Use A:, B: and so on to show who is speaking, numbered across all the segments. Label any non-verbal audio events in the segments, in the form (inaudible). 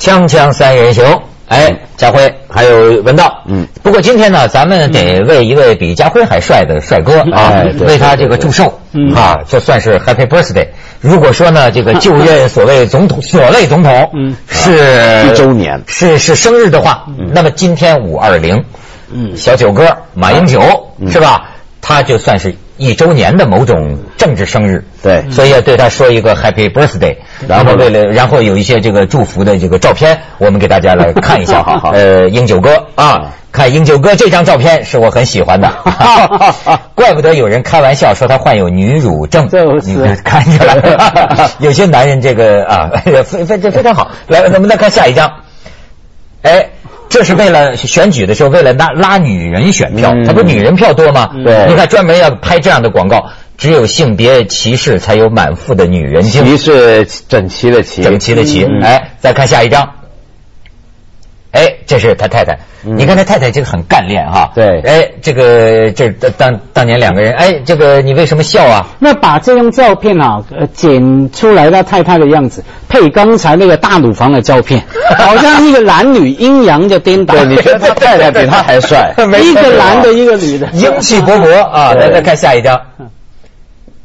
A: 锵锵三人行，哎，家辉还有文道，嗯，不过今天呢，咱们得为一位比家辉还帅的帅哥啊，为他这个祝寿，啊，这算是 Happy Birthday。如果说呢，这个就任所谓总统，(laughs) 所谓总统，嗯，是
B: 一周年，
A: 是是生日的话，那么今天五二零，嗯，小九哥马英九是吧？他就算是。一周年的某种政治生日，
B: 对，
A: 所以要对他说一个 Happy Birthday，然后为了，然后有一些这个祝福的这个照片，我们给大家来看一下。(laughs)
B: 好好，
A: 呃，英九哥啊，看英九哥这张照片是我很喜欢的，(laughs) 怪不得有人开玩笑说他患有女乳症，
C: 你
A: 看起来，(laughs) 有些男人这个啊，非非这非常好。来，咱们再看下一张，哎。这是为了选举的时候，为了拉拉女人选票，他不女人票多吗？
B: 对，
A: 你看专门要拍这样的广告，只有性别歧视才有满腹的女人精。
B: 歧是整齐的齐，
A: 整齐的齐。哎，再看下一张。哎，这是他太太。你看他太太这个很干练哈。
B: 对。
A: 哎，这个这当当年两个人，哎，这个你为什么笑啊？
C: 那把这张照片啊，呃，剪出来他太太的样子，配刚才那个大乳房的照片，(laughs) 好像一个男女阴阳的颠倒。
B: 对，你觉得他太太比他还帅？(laughs)
C: 一个男的，一个女的，
A: 英气勃勃啊！来，再看下一张。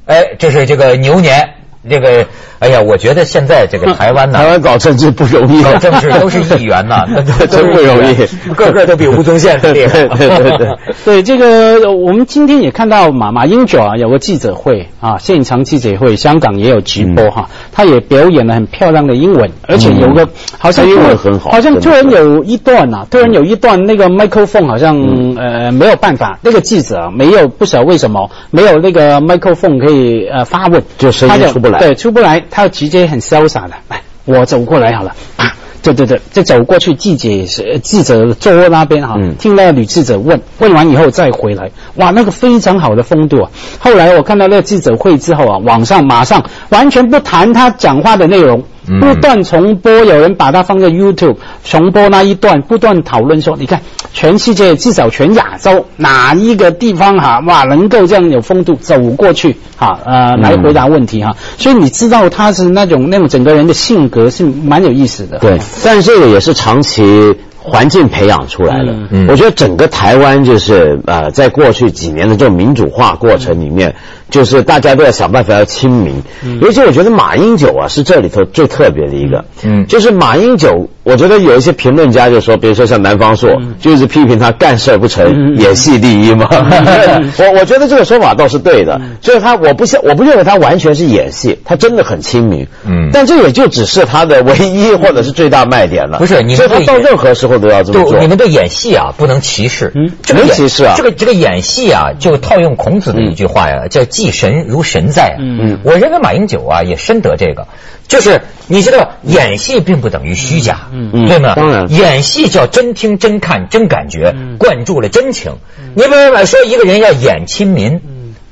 A: 哎，这是这个牛年。这个，哎呀，我觉得现在这个台湾呢，
B: 台湾搞政治不容易，
A: 搞政治都是议员呐，(laughs)
B: 真不容易，
A: 个个都比吴宗宪厉害。
B: 对对对，
C: 对这个，我们今天也看到马马英九啊有个记者会啊，现场记者会，香港也有直播哈，他也表演了很漂亮的英文，而且有个好像
B: 英文很好，
C: 好像突然有一段呐，突然有一段那个麦克风好像呃没有办法，那个记者没有不晓得为什么没有那个麦克风可以呃发问，
B: 就声音出不来。
C: 对，出不来，他直接很潇洒的，哎，我走过来好了，(coughs) 啊，对对对，就走过去，记者是记者桌那边哈，听那个女记者问，问完以后再回来，哇，那个非常好的风度啊。后来我看到那个记者会之后啊，网上马上完全不谈他讲话的内容。不断重播，有人把它放在 YouTube 重播那一段，不断讨论说，你看全世界至少全亚洲哪一个地方哈哇能够这样有风度走过去哈呃来回答问题哈，所以你知道他是那种那种整个人的性格是蛮有意思的。
B: 对，但这个也是长期。环境培养出来的，嗯。我觉得整个台湾就是呃，在过去几年的这种民主化过程里面，就是大家都要想办法要亲民。尤其我觉得马英九啊是这里头最特别的一个，嗯，就是马英九，我觉得有一些评论家就说，比如说像南方朔，就是批评他干事不成，演戏第一嘛。(laughs) 我我觉得这个说法倒是对的，就是他我不像我不认为他完全是演戏，他真的很亲民。嗯，但这也就只是他的唯一或者是最大卖点了。
A: 不是，你
B: 说他到任何时候。都要这么做。
A: 你们的演戏啊，不能歧视。
B: 歧视啊。
A: 这个这个演戏啊，就套用孔子的一句话呀，叫“祭神如神在”。嗯嗯。我认为马英九啊，也深得这个，就是你知道，演戏并不等于虚假，嗯对吗？
B: 当然，
A: 演戏叫真听、真看、真感觉，灌注了真情。你比如说，一个人要演亲民，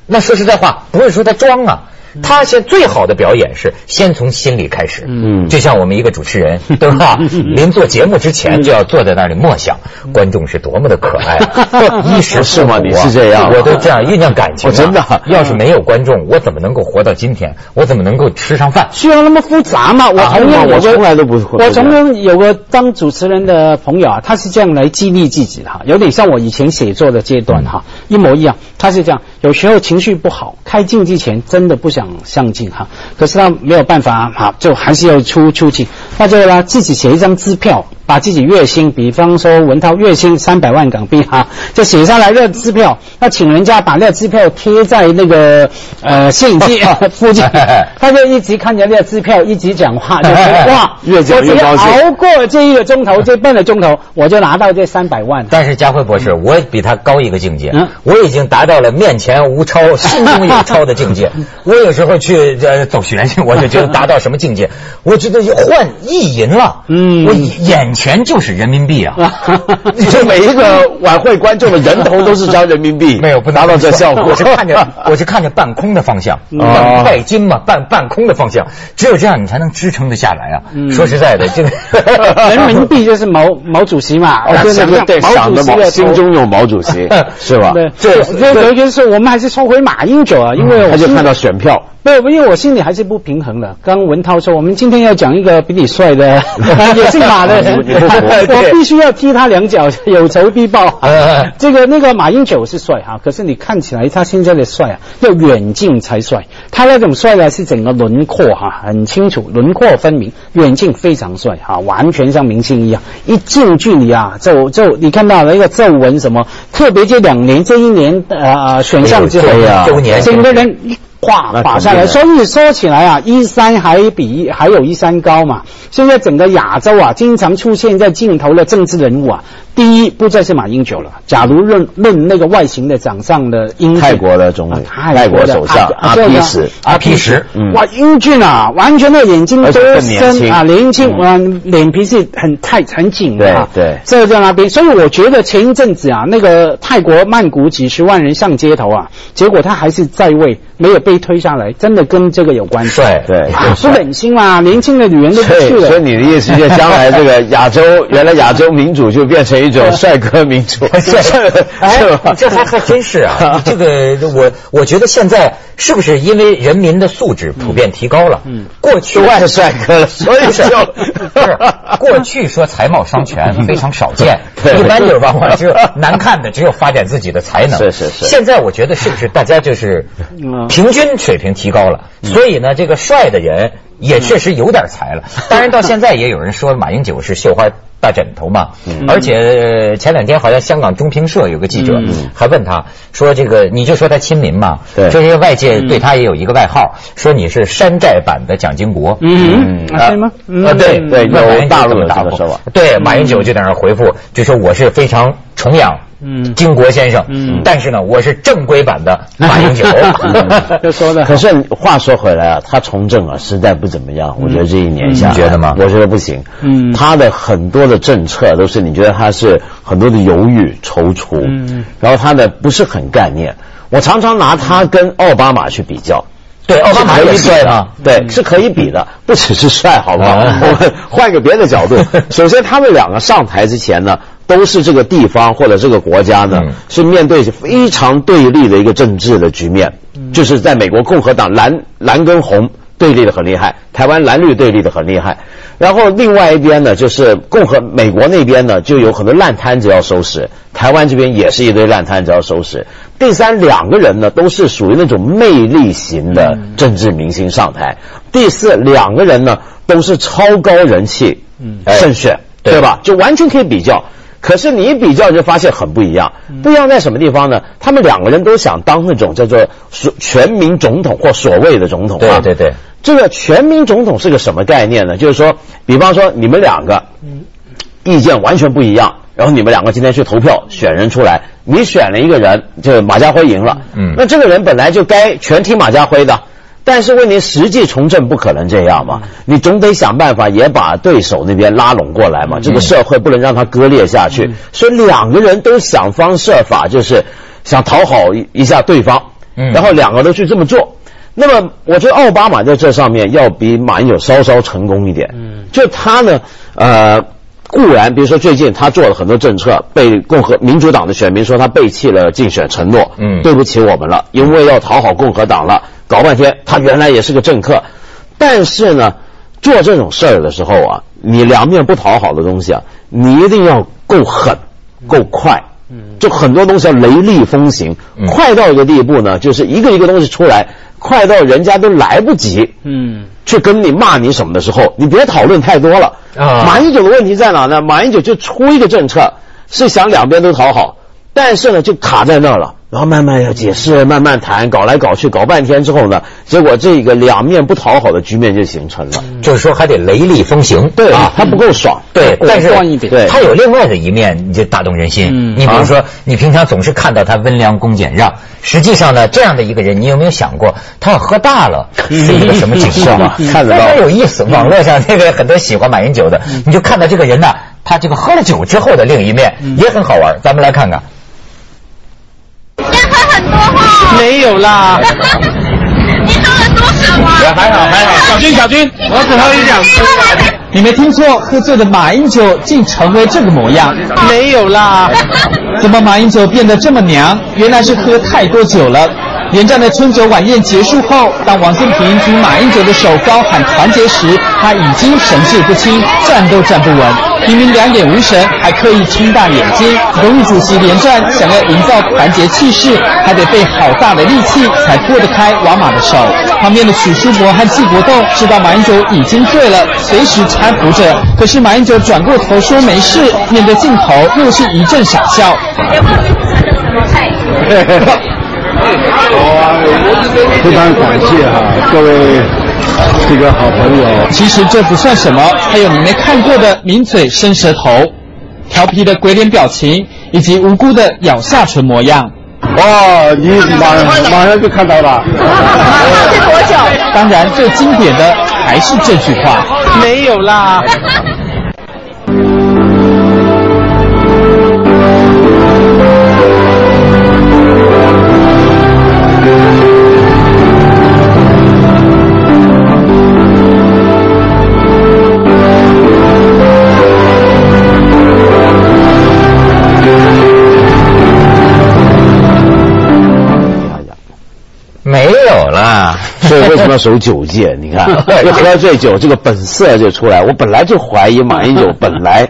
A: 那说实在话，不是说他装啊。他先最好的表演是先从心里开始，嗯，就像我们一个主持人，(laughs) 对吧？临做节目之前就要坐在那里默想，观众是多么的可爱，(laughs) 衣食
B: 是吗？你是这样，
A: 我都这样酝酿感情。
B: 真的，
A: 要是没有观众，我怎么能够活到今天？我怎么能够吃上饭？
C: 需要那么复杂吗？我从
B: 来我从来都不。
C: 我从前有个当主持人的朋友啊，他是这样来激励自己的哈，有点像我以前写作的阶段哈，一模一样。他是这样，有时候情绪不好，开镜之前真的不想。上镜哈，可是他没有办法哈，就还是要出出镜，那就呢自己写一张支票。把自己月薪，比方说文涛月薪三百万港币哈，就写下来那支票，那请人家把那支票贴在那个呃摄影机 (laughs) 附近，(laughs) 他就一直看着那支票，一直讲话，(laughs) 就哇，
B: 越讲越高兴。
C: 熬过这一个钟头，这半个钟头，我就拿到这三百万。
A: 但是佳辉博士，我比他高一个境界，我已经达到了面前无超，心中有超的境界。我有时候去呃走学去，我就觉得达到什么境界？我觉得换意淫了，嗯，我眼。钱就是人民币啊！(laughs)
B: 就每一个晚会观众的人头都是张人民币，(laughs)
A: 没有不
B: 达到这效果。
A: 我是看着 (laughs) 我是看着半空的方向，拜金嘛，半半空的方向，只有这样你才能支撑得下来啊！说实在的，这个
C: 人民币就是毛毛主席嘛，
B: 对对，想的毛，心中有毛主席，是吧？
C: 对，所以有一件事，我们还是说回马英九啊，因为
B: 他就看到选票。
C: 不，因为我心里还是不平衡的。刚文涛说，我们今天要讲一个比你帅的，(laughs) 也姓马的人，(laughs) (laughs) 我必须要踢他两脚，有仇必报。这个那个马英九是帅哈，可是你看起来他现在的帅啊，要远近才帅。他那种帅呢，是整个轮廓哈很清楚，轮廓分明，远近非常帅哈，完全像明星一样。一近距离啊，皱皱，你看到那个皱纹什么？特别这两年，这一年呃选上之后，
A: 周年，
C: 整个人。画画下来，所以说起来啊，一山还比还有一山高嘛。现在整个亚洲啊，经常出现在镜头的政治人物啊，第一不再是马英九了。假如论论那个外形的长相的英，
B: 泰国的总理，泰国首相阿皮什，
A: 阿皮什，
C: 哇，英俊啊，完全的眼睛都深啊，年轻啊，脸皮是很太很紧
B: 的，对，
C: 这在那边。所以我觉得前一阵子啊，那个泰国曼谷几十万人上街头啊，结果他还是在位，没有被。推下来，真的跟这个有关系。
B: 对对，
C: 不忍心嘛，年轻的女人都不去了。
B: 所以你的意思，就将来这个亚洲，(laughs) 原来亚洲民主就变成一种帅哥民主，(laughs)
A: 是吧？这还还真是啊！(laughs) 这个我我觉得现在是不是因为人民的素质普遍提高了？嗯，过去
B: 外帅哥了，(laughs) 所以是
A: 不是过去说才貌双全非常少见，一般就是往往只有难看的，只有发展自己的才能。
B: 是是是。
A: 现在我觉得是不是大家就是平均？水平提高了，所以呢，这个帅的人也确实有点才了。当然，到现在也有人说马英九是绣花大枕头嘛。而且前两天好像香港中评社有个记者还问他说：“这个你就说他亲民嘛？这些外界对他也有一个外号，说你是山寨版的蒋经国。”
C: 嗯，对吗？
A: 啊，对
B: 对，有大陆
A: 大
B: 说法。
A: 对，马英九就在那回复，就说我是非常崇仰。嗯，金国先生，嗯，但是呢，我是正规版的 (laughs) 马英九，(laughs)
C: 就说的。
B: 可是话说回来啊，他从政啊，实在不怎么样。我觉得这一年下，
A: 你觉得吗？
B: 我觉得不行。嗯，他的很多的政策都是你觉得他是很多的犹豫踌躇，嗯，然后他的不是很概念。我常常拿他跟奥巴马去比较，
A: 对，奥巴马也帅啊，
B: 对，是可以比的，不只是帅，好不好？(laughs) 我们换个别的角度，(laughs) 首先他们两个上台之前呢。都是这个地方或者这个国家呢，是面对非常对立的一个政治的局面，就是在美国共和党蓝蓝跟红对立的很厉害，台湾蓝绿对立的很厉害，然后另外一边呢，就是共和美国那边呢，就有很多烂摊子要收拾，台湾这边也是一堆烂摊子要收拾。第三两个人呢，都是属于那种魅力型的政治明星上台。第四两个人呢，都是超高人气嗯胜选，对吧？就完全可以比较。可是你一比较就发现很不一样，不一样在什么地方呢？他们两个人都想当那种叫做所全民总统或所谓的总统。
A: 对对对，
B: 这个全民总统是个什么概念呢？就是说，比方说你们两个意见完全不一样，然后你们两个今天去投票选人出来，你选了一个人，就马家辉赢了。嗯，那这个人本来就该全听马家辉的。但是问题，实际从政不可能这样嘛？你总得想办法也把对手那边拉拢过来嘛。这个社会不能让它割裂下去，所以两个人都想方设法，就是想讨好一一下对方，然后两个都去这么做。那么，我觉得奥巴马在这上面要比马英九稍稍成功一点。嗯就他呢，呃，固然，比如说最近他做了很多政策，被共和民主党的选民说他背弃了竞选承诺，嗯，对不起我们了，因为要讨好共和党了。搞半天，他原来也是个政客，但是呢，做这种事儿的时候啊，你两面不讨好的东西啊，你一定要够狠、够快，嗯，就很多东西要雷厉风行，快到一个地步呢，就是一个一个东西出来，快到人家都来不及，嗯，去跟你骂你什么的时候，你别讨论太多了。啊，马英九的问题在哪呢？马英九就出一个政策，是想两边都讨好，但是呢，就卡在那儿了。然后慢慢要解释，慢慢谈，搞来搞去，搞半天之后呢，结果这个两面不讨好的局面就形成了。
A: 就是说还得雷厉风行，
B: 对啊，他不够爽，
A: 对，但是他有另外的一面，你就打动人心。你比如说，你平常总是看到他温良恭俭让，实际上呢，这样的一个人，你有没有想过，他要喝大了是一个什么景象啊？(laughs)
B: 看得到，
A: 有意思。网络上那个很多喜欢马英九的，你就看到这个人呢，他这个喝了酒之后的另一面也很好玩。咱们来看看。
C: 没有啦。(laughs)
D: 你喝了多少啊？
C: 还好还好。小军小军，我只喝一两杯。你没听错，喝醉的马英九竟成为这个模样。没有啦。(laughs) 怎么马英九变得这么娘？原来是喝太多酒了。
E: 连战的春酒晚宴结束后，当王健平听马英九的手高喊团结时，他已经神志不清，站都站不稳，明明两眼无神，还刻意睁大眼睛。荣誉主席连战想要营造团结气势，还得费好大的力气才拨得开王马的手。旁边的许书博和季国栋知道马英九已经醉了，随时搀扶着。可是马英九转过头说没事，面对镜头又是一阵傻笑。
F: 非常感谢哈各位这个好朋友。
E: 其实这不算什么，还有你没看过的抿嘴伸舌头、调皮的鬼脸表情，以及无辜的咬下唇模样。
F: 哇，你马马上就看到了。(laughs)
D: 是多久？
E: 当然，最经典的还是这句话：
C: 没有啦。
A: 没有了。(laughs)
B: 所以为什么要守九戒？你看，(laughs) 一喝醉酒，这个本色就出来。我本来就怀疑马英九本来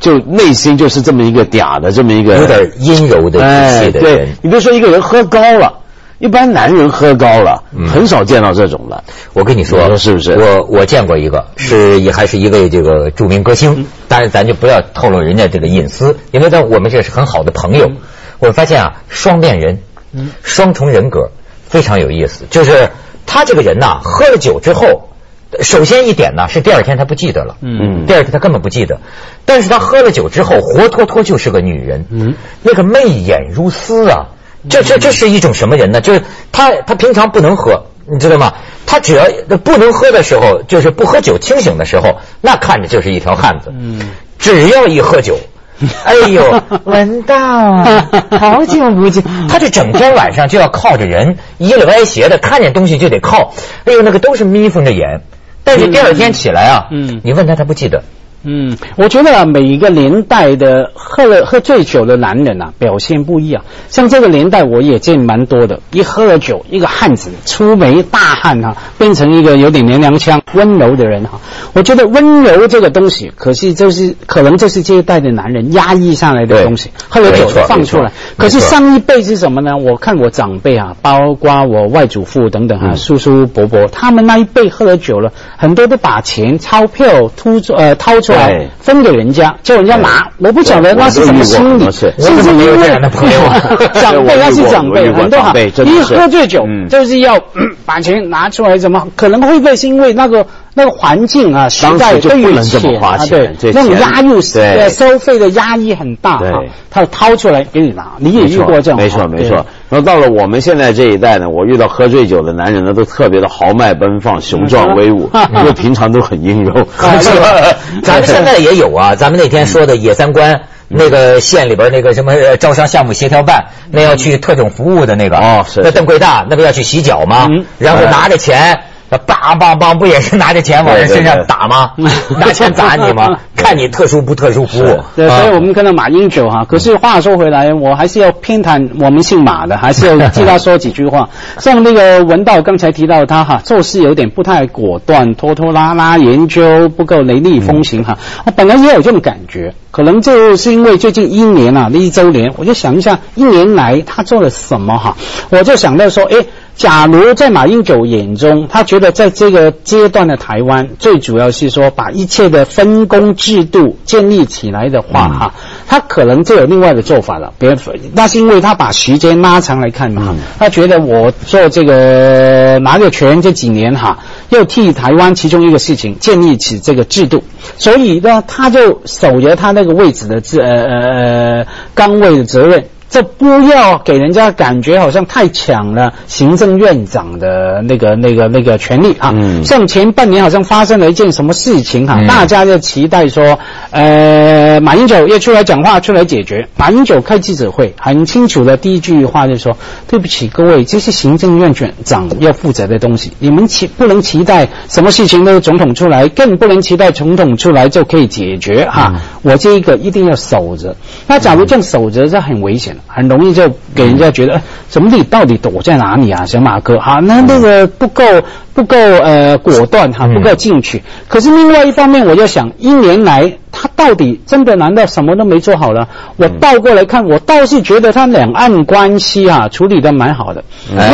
B: 就内心就是这么一个嗲的，这么一个
A: 有点阴柔的语气的
B: 对
A: 人。
B: 你别说一个人喝高了，一般男人喝高了，很少见到这种的。
A: 我跟你说，
B: 你说是不是
A: 我我见过一个，是也还是一位这个著名歌星，但是咱就不要透露人家这个隐私，因为在我们这是很好的朋友。我发现啊，双面人，双重人格非常有意思。就是他这个人呐，喝了酒之后，首先一点呢是第二天他不记得了，
B: 嗯
A: 第二天他根本不记得，但是他喝了酒之后，活脱脱就是个女人，
B: 嗯
A: 那个媚眼如丝啊，这这这是一种什么人呢？就是他他平常不能喝，你知道吗？他只要不能喝的时候，就是不喝酒清醒的时候，那看着就是一条汉子。嗯，只要一喝酒。(laughs) 哎呦，文道，(laughs) 好久不见！他这整天晚上就要靠着人，倚了歪斜的，看见东西就得靠。哎呦，那个都是眯缝着眼，但是第二天起来啊，
C: 嗯
A: 你问他，他不记得。
C: 嗯，我觉得啊，每一个年代的喝了喝醉酒的男人啊，表现不一样。像这个年代，我也见蛮多的，一喝了酒，一个汉子粗眉大汉哈、变成一个有点娘娘腔、温柔的人哈、我觉得温柔这个东西，可惜就是可能就是这一代的男人压抑下来的东西，喝了酒
A: 没错
C: 放出来。可是上一辈是什么呢？我看我长辈啊，包括我外祖父等等啊，叔叔伯伯，他们那一辈喝了酒了，很多都把钱钞票突出呃掏出来
B: 对。
C: 分给人家，叫人家拿。我不晓得那是什么心理，
B: 我
C: 是
B: 都遇过
A: 我怎么没有这样的朋友。啊 (laughs)
C: 长辈 (laughs) 那是长辈，
B: 我遇过
C: 很多哈
B: 长辈，真的
C: 一喝醉酒
B: 嗯。
C: 就是要嗯把钱拿出来，怎么可能会不会是因为那个那个环境啊时
B: 当
C: 代
B: 不能这么
C: 钱啊对那种压抑收费的压抑很大哈，他掏出来给你拿，你也遇过这种
B: 没错没错。然后到了我们现在这一代呢，我遇到喝醉酒的男人呢，都特别的豪迈奔放、雄壮威武，因为平常都很阴柔。
A: 是吧？咱们现在也有啊，咱们那天说的野三关。那个县里边那个什么呃招商项目协调办，那要去特种服务的那个
B: 哦是
A: 那邓贵大那不要去洗脚吗？
C: 嗯
A: 然后拿着钱，梆梆梆，不也是拿着钱往人身上打吗？拿钱砸你吗？(laughs) 看你特殊不特殊服务。
C: 对，所以
A: 啊
C: 我们看到马英九哈，可是话说回来，我还是要偏袒我们姓马的，还是要替他说几句话。像那个文道刚才提到他哈，做事有点不太果断，拖拖拉拉，研究不够雷厉风行哈。我本来也有这种感觉，可能就是因为最近一年啊，那一周年，我就想一下，一年来他做了什么哈，我就想到说，诶。假如在马英九眼中，他觉得在这个阶段的台湾，最主要是说把一切的分工制度建立起来的话，哈、他可能就有另外的做法了。别，那是因为他把时间拉长来看嘛，他觉得我做这个拿着权这几年哈，要替台湾其中一个事情建立起这个制度，所以呢，他就守着他那个位置的职呃呃呃岗位的责任。这不要给人家感觉好像太抢了行政院长的那个、那个、那个权利啊。
B: 嗯
C: 像前半年好像发生了一件什么事情哈、
A: 嗯
C: 大家就期待说，呃，马英九要出来讲话，出来解决。马英九开记者会，很清楚的第一句话就说：“对不起各位，这是行政院长要负责的东西，你们期不能期待什么事情都总统出来，更不能期待总统出来就可以解决哈。我这一个一定要守着。那假如这样守着，这很危险。很容易就给人家觉得，怎么你到底躲在哪里啊，小马哥？哈，那那个不够不够呃果断哈，不够进取。可是另外一方面，我就想，一年来他到底真的难道什么都没做好了？我倒过来看，我倒是觉得他两岸关系啊处理的蛮好的，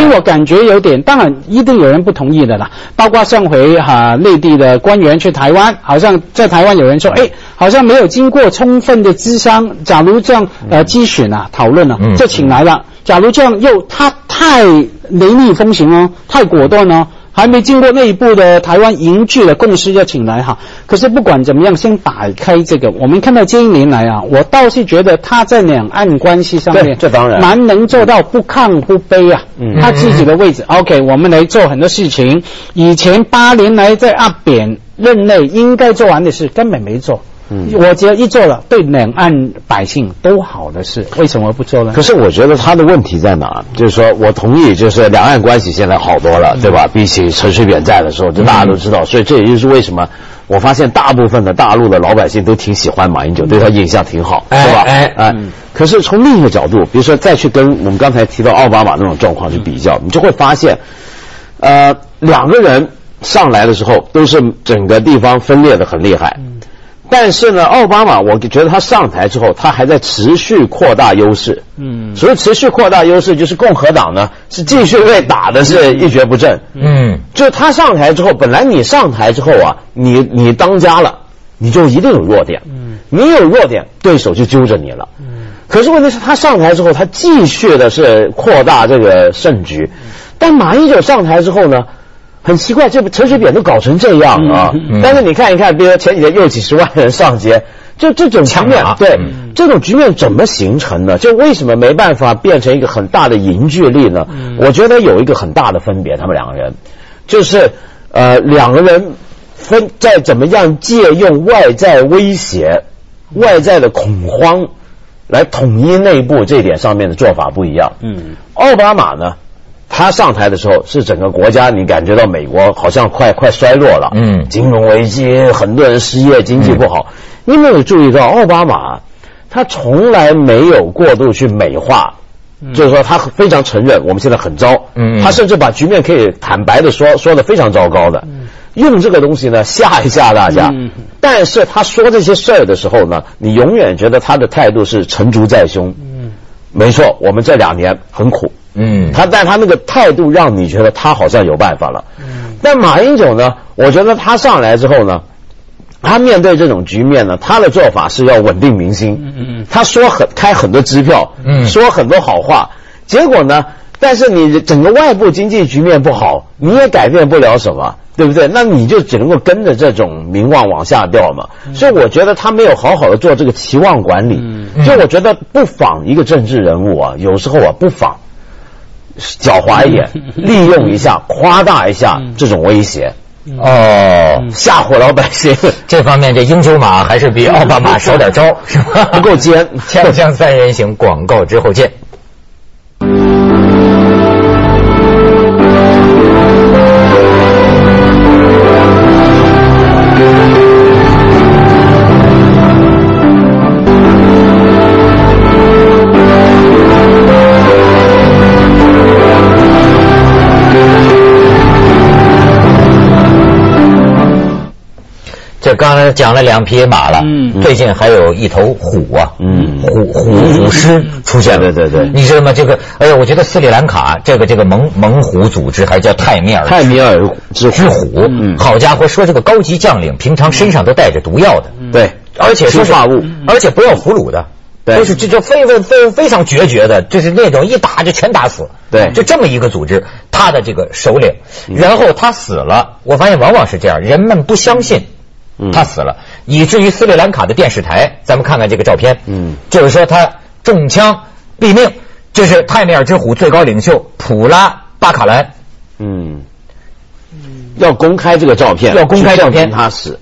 C: 因为我感觉有点，当然一定有人不同意的啦，包括上回哈内地的官员去台湾，好像在台湾有人说，哎，好像没有经过充分的咨商，假如这样呃咨询啊讨论啊，就请来了。假如这样又他太雷厉风行哦，太果断哦，还没经过内部的台湾凝聚的共识要请来哈。可是不管怎么样，先打开这个，我们看到这一年来啊，我倒是觉得他在两岸关系上面，
B: 这当然
C: 蛮能做到不亢不卑啊。嗯，他自己的位置，OK，我们来做很多事情。以前八年来在阿扁任内应该做完的事，根本没做。嗯，我觉得一做了，对两岸百姓都好的事，为什么不做呢？
B: 可是我觉得他的问题在哪？就是说我同意，就是两岸关系现在好多了，对吧？比起陈水扁在的时候，这大家都知道。所以这也就是为什么我发现大部分的大陆的老百姓都挺喜欢马英九，对他印象挺好，是吧？哎哎，可是从另一个角度，比如说再去跟我们刚才提到奥巴马那种状况去比较，你就会发现，呃，两个人上来的时候都是整个地方分裂的很厉害。但是呢，奥巴马，我觉得他上台之后，他还在持续扩大优势。嗯，所以持续扩大优势，就是共和党呢是继续被打的是一蹶不振。嗯，就他上台之后，本来你上台之后啊，你你当家了，你就一定有弱点。嗯，你有弱点，对手就揪着你了。嗯，可是问题是，他上台之后，他继续的是扩大这个胜局。但马英九上台之后呢？很奇怪，这陈水扁都搞成这样啊！但是你看一看，比如说前几天又几十万人上街，就这种局面，对这种局面怎么形成呢？就为什么没办法变成一个很大的凝聚力呢？我觉得有一个很大的分别，他们两个人就是呃两个人分在怎么样借用外在威胁、外在的恐慌来统一内部这点上面的做法不一样。嗯，奥巴马呢？他上台的时候，是整个国家你感觉到美国好像快快衰落了，嗯，金融危机，很多人失业，经济不好。你有没有注意到奥巴马？他从来没有过度去美化，就是说他非常承认我们现在很糟，嗯，他甚至把局面可以坦白的说，说的非常糟糕的，用这个东西呢吓一吓大家。但是他说这些事儿的时候呢，你永远觉得他的态度是成竹在胸。嗯，没错，我们这两年很苦。嗯，他但他那个态度让你觉得他好像有办法了。嗯，但马英九呢？我觉得他上来之后呢，他面对这种局面呢，他的做法是要稳定民心。嗯嗯嗯他说很开很多支票，嗯，说很多好话，结果呢？但是你整个外部经济局面不好，你也改变不了什么，对不对？那你就只能够跟着这种名望往下掉嘛。所以我觉得他没有好好的做这个期望管理。嗯，就我觉得不仿一个政治人物啊，有时候啊不仿。狡猾一点，(laughs) 利用一下，夸大一下这种威胁，哦，吓唬老百姓。(laughs)
A: 这方面，这英九马还是比奥巴马少点招，是吧？
B: 不够尖。(laughs)
A: 锵锵三人行，广告之后见。刚才讲了两匹马了，嗯，最近还有一头虎啊，嗯，虎虎虎狮出现了，
B: 对对对，
A: 你知道吗？这个，哎呀，我觉得斯里兰卡这个这个猛猛虎组织还叫泰米尔
B: 泰米尔之
A: 之虎，嗯，好家伙，说这个高级将领平常身上都带着毒药的，
B: 对，
A: 而且说化物，而且不要俘虏的，就是这就非非非非常决绝的，就是那种一打就全打死，
B: 对，
A: 就这么一个组织，他的这个首领，然后他死了，我发现往往是这样，人们不相信。他死了，以至于斯里兰卡的电视台，咱们看看这个照片，嗯，就是说他中枪毙命，这是泰米尔之虎最高领袖普拉巴卡兰，嗯，
B: 要公开这个照片，
A: 要公开照片，
B: 他死。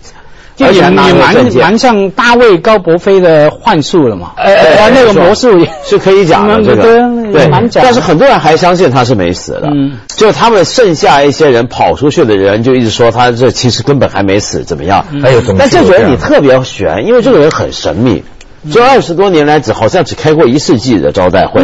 C: 而且也蛮蛮像大卫高伯飞的幻术了嘛，呃，那个魔术 (laughs)
B: 是可以讲的这个，
C: 对，
B: 但是很多人还相信他是没死的，嗯，就他们剩下一些人跑出去的人就一直说他这其实根本还没死，怎么样？还有，但这个人你特别悬，因为这个人很神秘，这二十多年来只好像只开过一次记者招待会，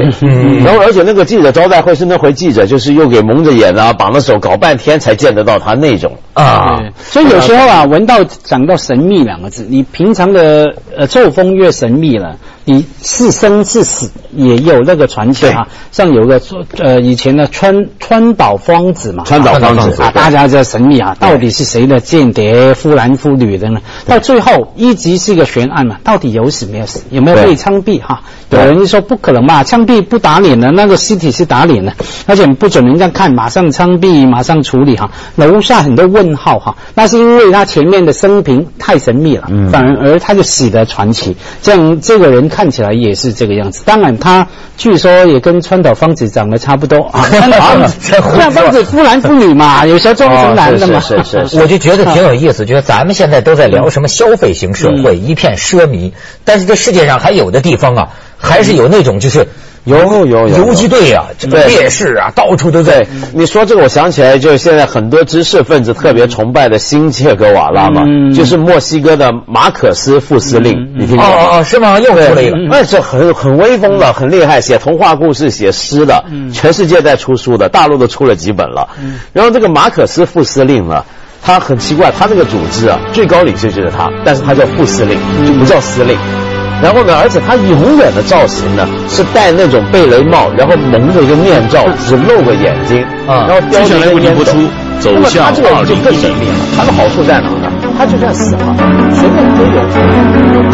B: 然后而且那个记者招待会是那回记者就是又给蒙着眼啊，绑着手搞半天才见得到他那种啊。
C: 所以有时候啊，闻到讲到神秘两个字，你平常的呃作风越神秘了。你是生是死也有那个传奇哈，像有个呃以前的川川岛芳子嘛，
B: 川岛芳子
C: 啊，大家叫神秘啊，到底是谁的间谍，夫男夫女的呢？到最后一直是一个悬案嘛，到底有死没有死，有没有被枪毙哈？有人说不可能嘛，枪毙不打脸的，那个尸体是打脸的，而且不准人家看，马上枪毙，马上处理哈。留下很多问号哈，那是因为他前面的生平太神秘了，反而他就死得传奇。这样这个人看。起来也是这个样子，当然他据说也跟川岛芳子长得差不多啊。(laughs) 川岛芳子夫男妇女嘛，(laughs) 有时候装成男的嘛。
B: 是是是，
A: 我就觉得挺有意思，觉得咱们现在都在聊什么消费型社会，一片奢靡，但是这世界上还有的地方啊，还是有那种就是。
B: 有有有
A: 游击队啊，这个烈士啊，到处都在。
B: 你说这个，我想起来，就是现在很多知识分子特别崇拜的新切格瓦拉嘛，就是墨西哥的马可斯副司令，你听过？哦
A: 哦哦，是吗？又出了一个，
B: 那是很很威风的，很厉害，写童话故事、写诗的，全世界在出书的，大陆都出了几本了。然后这个马可斯副司令呢，他很奇怪，他这个组织啊，最高领袖就是他，但是他叫副司令，就不叫司令。然后呢，而且他永远的造型呢是戴那种贝雷帽，然后蒙着一个面罩，只露个眼睛啊。然后
G: 接下来为您播出《走向二零一零》。
B: 他的好处在哪呢？他就算死了，随便都有。